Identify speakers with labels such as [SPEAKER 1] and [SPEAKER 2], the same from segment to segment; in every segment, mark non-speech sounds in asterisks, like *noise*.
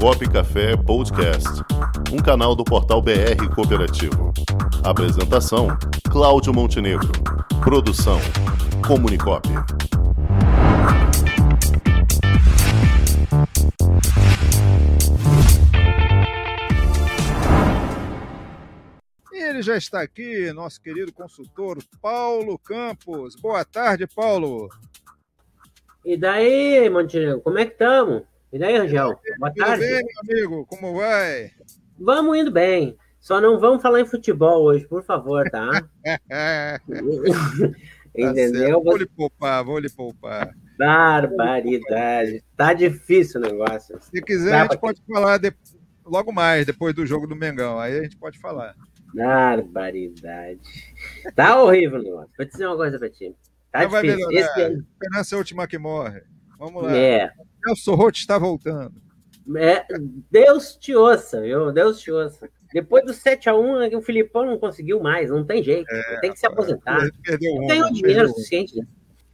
[SPEAKER 1] Comunicop Café Podcast, um canal do portal BR Cooperativo. Apresentação: Cláudio Montenegro. Produção: Comunicop.
[SPEAKER 2] Ele já está aqui, nosso querido consultor Paulo Campos. Boa tarde, Paulo.
[SPEAKER 3] E daí, Montenegro, como é que estamos? E daí, Rangel? Boa
[SPEAKER 2] Tudo
[SPEAKER 3] tarde.
[SPEAKER 2] bem, meu amigo? Como vai?
[SPEAKER 3] Vamos indo bem. Só não vamos falar em futebol hoje, por favor, tá? *laughs*
[SPEAKER 2] Tá
[SPEAKER 3] Entendeu?
[SPEAKER 2] certo. Vou lhe poupar, vou lhe poupar.
[SPEAKER 3] Barbaridade. Tá difícil o negócio.
[SPEAKER 2] Se quiser,
[SPEAKER 3] Dá
[SPEAKER 2] a gente pode falar de- logo mais, depois do jogo do Mengão. Aí a gente pode falar.
[SPEAKER 3] Barbaridade. Tá horrível o negócio. Vou te dizer uma coisa pra ti. Tá
[SPEAKER 2] vai
[SPEAKER 3] difícil.
[SPEAKER 2] melhorar.
[SPEAKER 3] Esse.
[SPEAKER 2] Esperança é a última que morre. Vamos lá.
[SPEAKER 3] É,
[SPEAKER 2] Nelson Roth está voltando.
[SPEAKER 3] é. Deus te ouça, viu? Deus te ouça. Depois do 7x1, o Filipão não conseguiu mais. Não tem jeito. tem que se aposentar.
[SPEAKER 2] Perdeu o rumo.
[SPEAKER 3] Ganhou
[SPEAKER 2] perdeu
[SPEAKER 3] dinheiro
[SPEAKER 2] o rumo.
[SPEAKER 3] suficiente. né?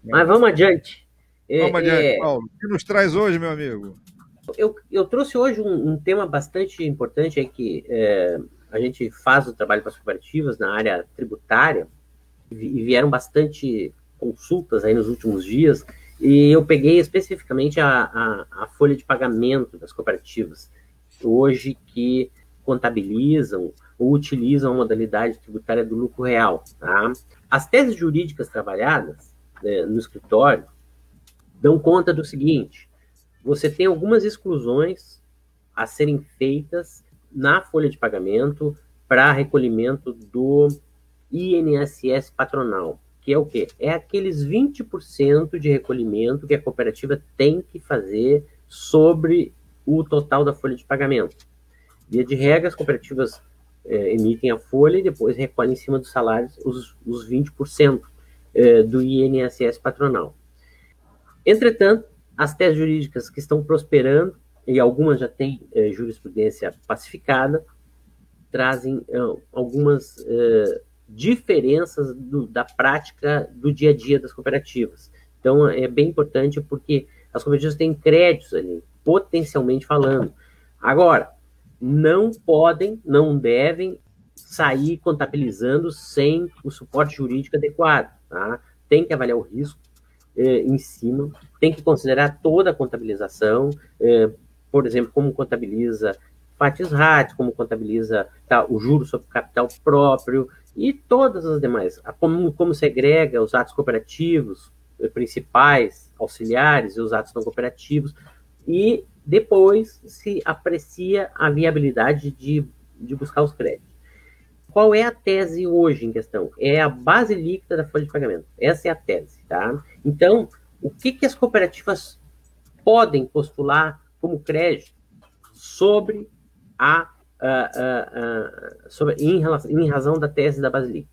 [SPEAKER 3] Mas vamos adiante. É,
[SPEAKER 2] Vamos adiante,
[SPEAKER 3] é,
[SPEAKER 2] Paulo. O que nos traz hoje, meu amigo?
[SPEAKER 3] eu, eu trouxe hoje um, um tema bastante importante aí que é, a gente faz o trabalho com as cooperativas na área tributária e e vieram bastante consultas aí nos últimos dias e eu peguei especificamente a, a, a folha de pagamento das cooperativas hoje que contabilizam ou utilizam a modalidade tributária do lucro real. Tá? As teses jurídicas trabalhadas né, no escritório dão conta do seguinte: você tem algumas exclusões a serem feitas na folha de pagamento para recolhimento do INSS patronal, que é o quê? É aqueles 20% de recolhimento que a cooperativa tem que fazer sobre o total da folha de pagamento. Via de regra, as cooperativas eh, emitem a folha e depois recolhem em cima dos salários os, os 20% eh, do INSS patronal. Entretanto, as teses jurídicas que estão prosperando, e algumas já têm eh, jurisprudência pacificada, trazem algumas diferenças do- da prática do dia a dia das cooperativas. Então, é bem importante porque as cooperativas têm créditos ali, potencialmente falando. Agora, não podem, não devem sair contabilizando sem o suporte jurídico adequado. Tá? Tem que avaliar o risco eh, em cima, tem que considerar toda a contabilização, eh, por exemplo, como contabiliza fatis RAT, como contabiliza tá, o juro sobre capital próprio e todas as demais, como, como segrega os atos cooperativos eh, principais, auxiliares e os atos não cooperativos, e depois se aprecia a viabilidade de, de buscar os créditos. Qual é a tese hoje em questão? É a base líquida da folha de pagamento. Essa é a tese, tá? Então, o que, que as cooperativas podem postular como crédito sobre a, a- a- sobre, em, relação- em razão da tese da líquida?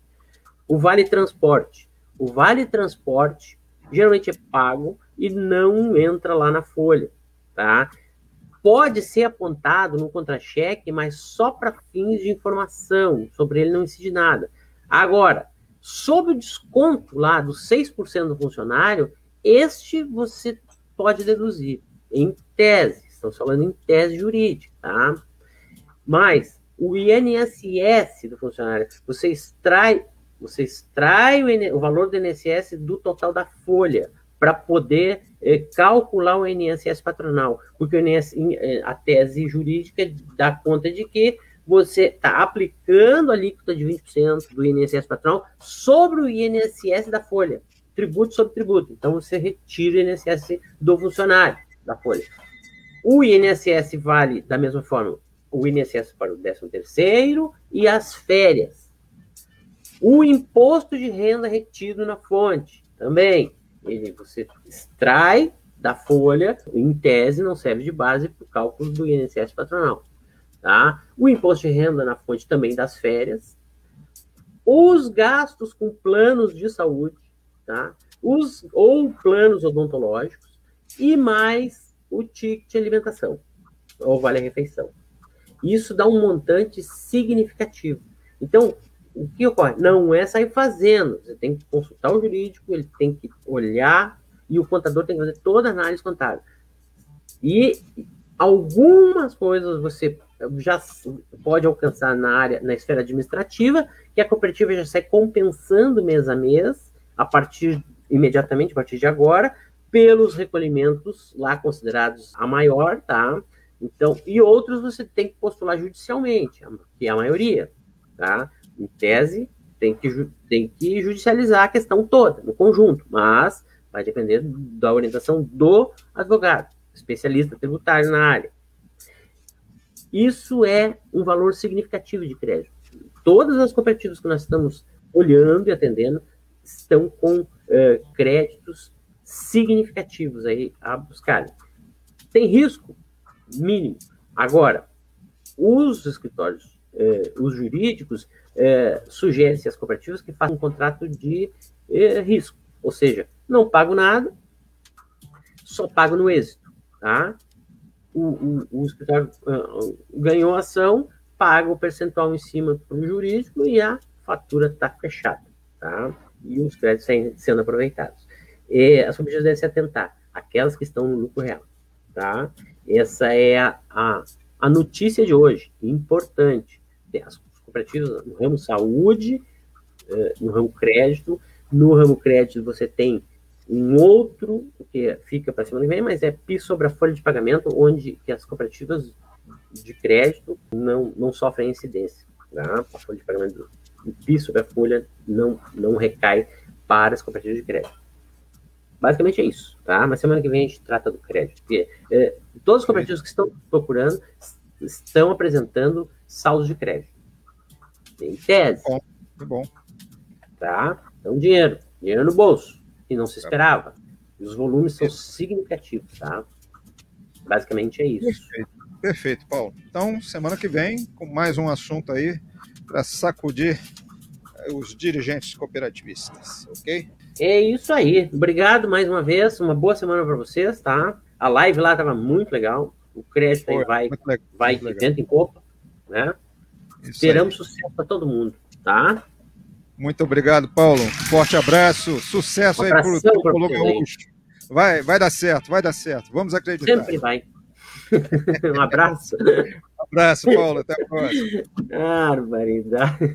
[SPEAKER 3] O vale transporte. O vale transporte geralmente é pago e não entra lá na folha, tá? Pode ser apontado no contra-cheque, mas só para fins de informação, sobre ele não incide nada. Agora, sobre o desconto lá dos 6% do funcionário, este você pode deduzir, em tese, estamos falando em tese jurídica, tá? Mas o INSS do funcionário, você extrai, você extrai o, o valor do INSS do total da folha para poder eh, calcular o INSS patronal, porque o INSS, eh, a tese jurídica dá conta de que você está aplicando a alíquota de 20% do INSS patronal sobre o INSS da folha, tributo sobre tributo. Então você retira o INSS do funcionário da folha. O INSS vale da mesma forma o INSS para o 13 terceiro e as férias. O imposto de renda retido na fonte também. Ele, você extrai da folha, em tese, não serve de base para o cálculo do INSS patronal. Tá? O imposto de renda na fonte também das férias. Os gastos com planos de saúde, tá? Os, ou planos odontológicos, e mais o ticket de alimentação, ou vale-refeição. Isso dá um montante significativo. Então, o que ocorre? Não é sair fazendo. Você tem que consultar o jurídico, ele tem que olhar e o contador tem que fazer toda a análise contábil. E Algumas coisas você já pode alcançar na área, na esfera administrativa, que a cooperativa já sai compensando mês a mês, a partir imediatamente, a partir de agora, pelos recolhimentos lá considerados a maior, tá? Então, e outros você tem que postular judicialmente, que é a maioria, tá? Em tese, tem que, tem que judicializar a questão toda, no conjunto, mas vai depender da orientação do advogado, especialista tributário na área. Isso é um valor significativo de crédito. Todas as cooperativas que nós estamos olhando e atendendo estão com uh, créditos significativos aí a buscar. Tem risco mínimo. Agora, os escritórios, eh, os jurídicos, eh, sugerem-se às cooperativas que façam um contrato de eh, risco, ou seja, não pago nada, só pago no êxito, tá? O, o, o escritório uh, ganhou a ação, paga o percentual em cima para o jurídico e a fatura está fechada, tá? E os créditos sendo aproveitados. E as cooperativas devem se atentar, aquelas que estão no lucro real, tá? Essa é a, a, a notícia de hoje, importante. As cooperativas no ramo saúde, eh, no ramo crédito, no ramo crédito você tem um outro que fica para cima do vem, mas é PIS sobre a folha de pagamento, onde que as cooperativas de crédito não, não sofrem incidência. Tá? A folha de pagamento do PIS sobre a folha não, não recai para as cooperativas de crédito. Basicamente é isso, tá? Mas semana que vem a gente trata do crédito. Porque, é, todos os cooperativos que estão procurando estão apresentando saldos de crédito. Em tese.
[SPEAKER 2] Bom, bom.
[SPEAKER 3] Tá? Então, dinheiro. Dinheiro no bolso. E não se esperava. E os volumes são significativos, tá? Basicamente é isso.
[SPEAKER 2] Perfeito. Perfeito, Paulo. Então, semana que vem, com mais um assunto aí para sacudir os dirigentes cooperativistas, ok?
[SPEAKER 3] É isso aí. Obrigado mais uma vez. Uma boa semana para vocês, tá? A live lá estava muito legal. O crédito Foi, vai, legal, vai de vento em popa, né? Isso Esperamos aí. sucesso para todo mundo, tá?
[SPEAKER 2] Muito obrigado, Paulo. Forte abraço. Sucesso um aí pro, pro Luga Vai, vai dar certo, vai dar certo. Vamos acreditar.
[SPEAKER 3] Sempre vai. *laughs* um abraço. *laughs*
[SPEAKER 2] Um abraço, Paulo. Até a próxima. *laughs*
[SPEAKER 3] Barbaridade.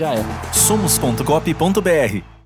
[SPEAKER 4] já é.
[SPEAKER 5] Somos.cop.br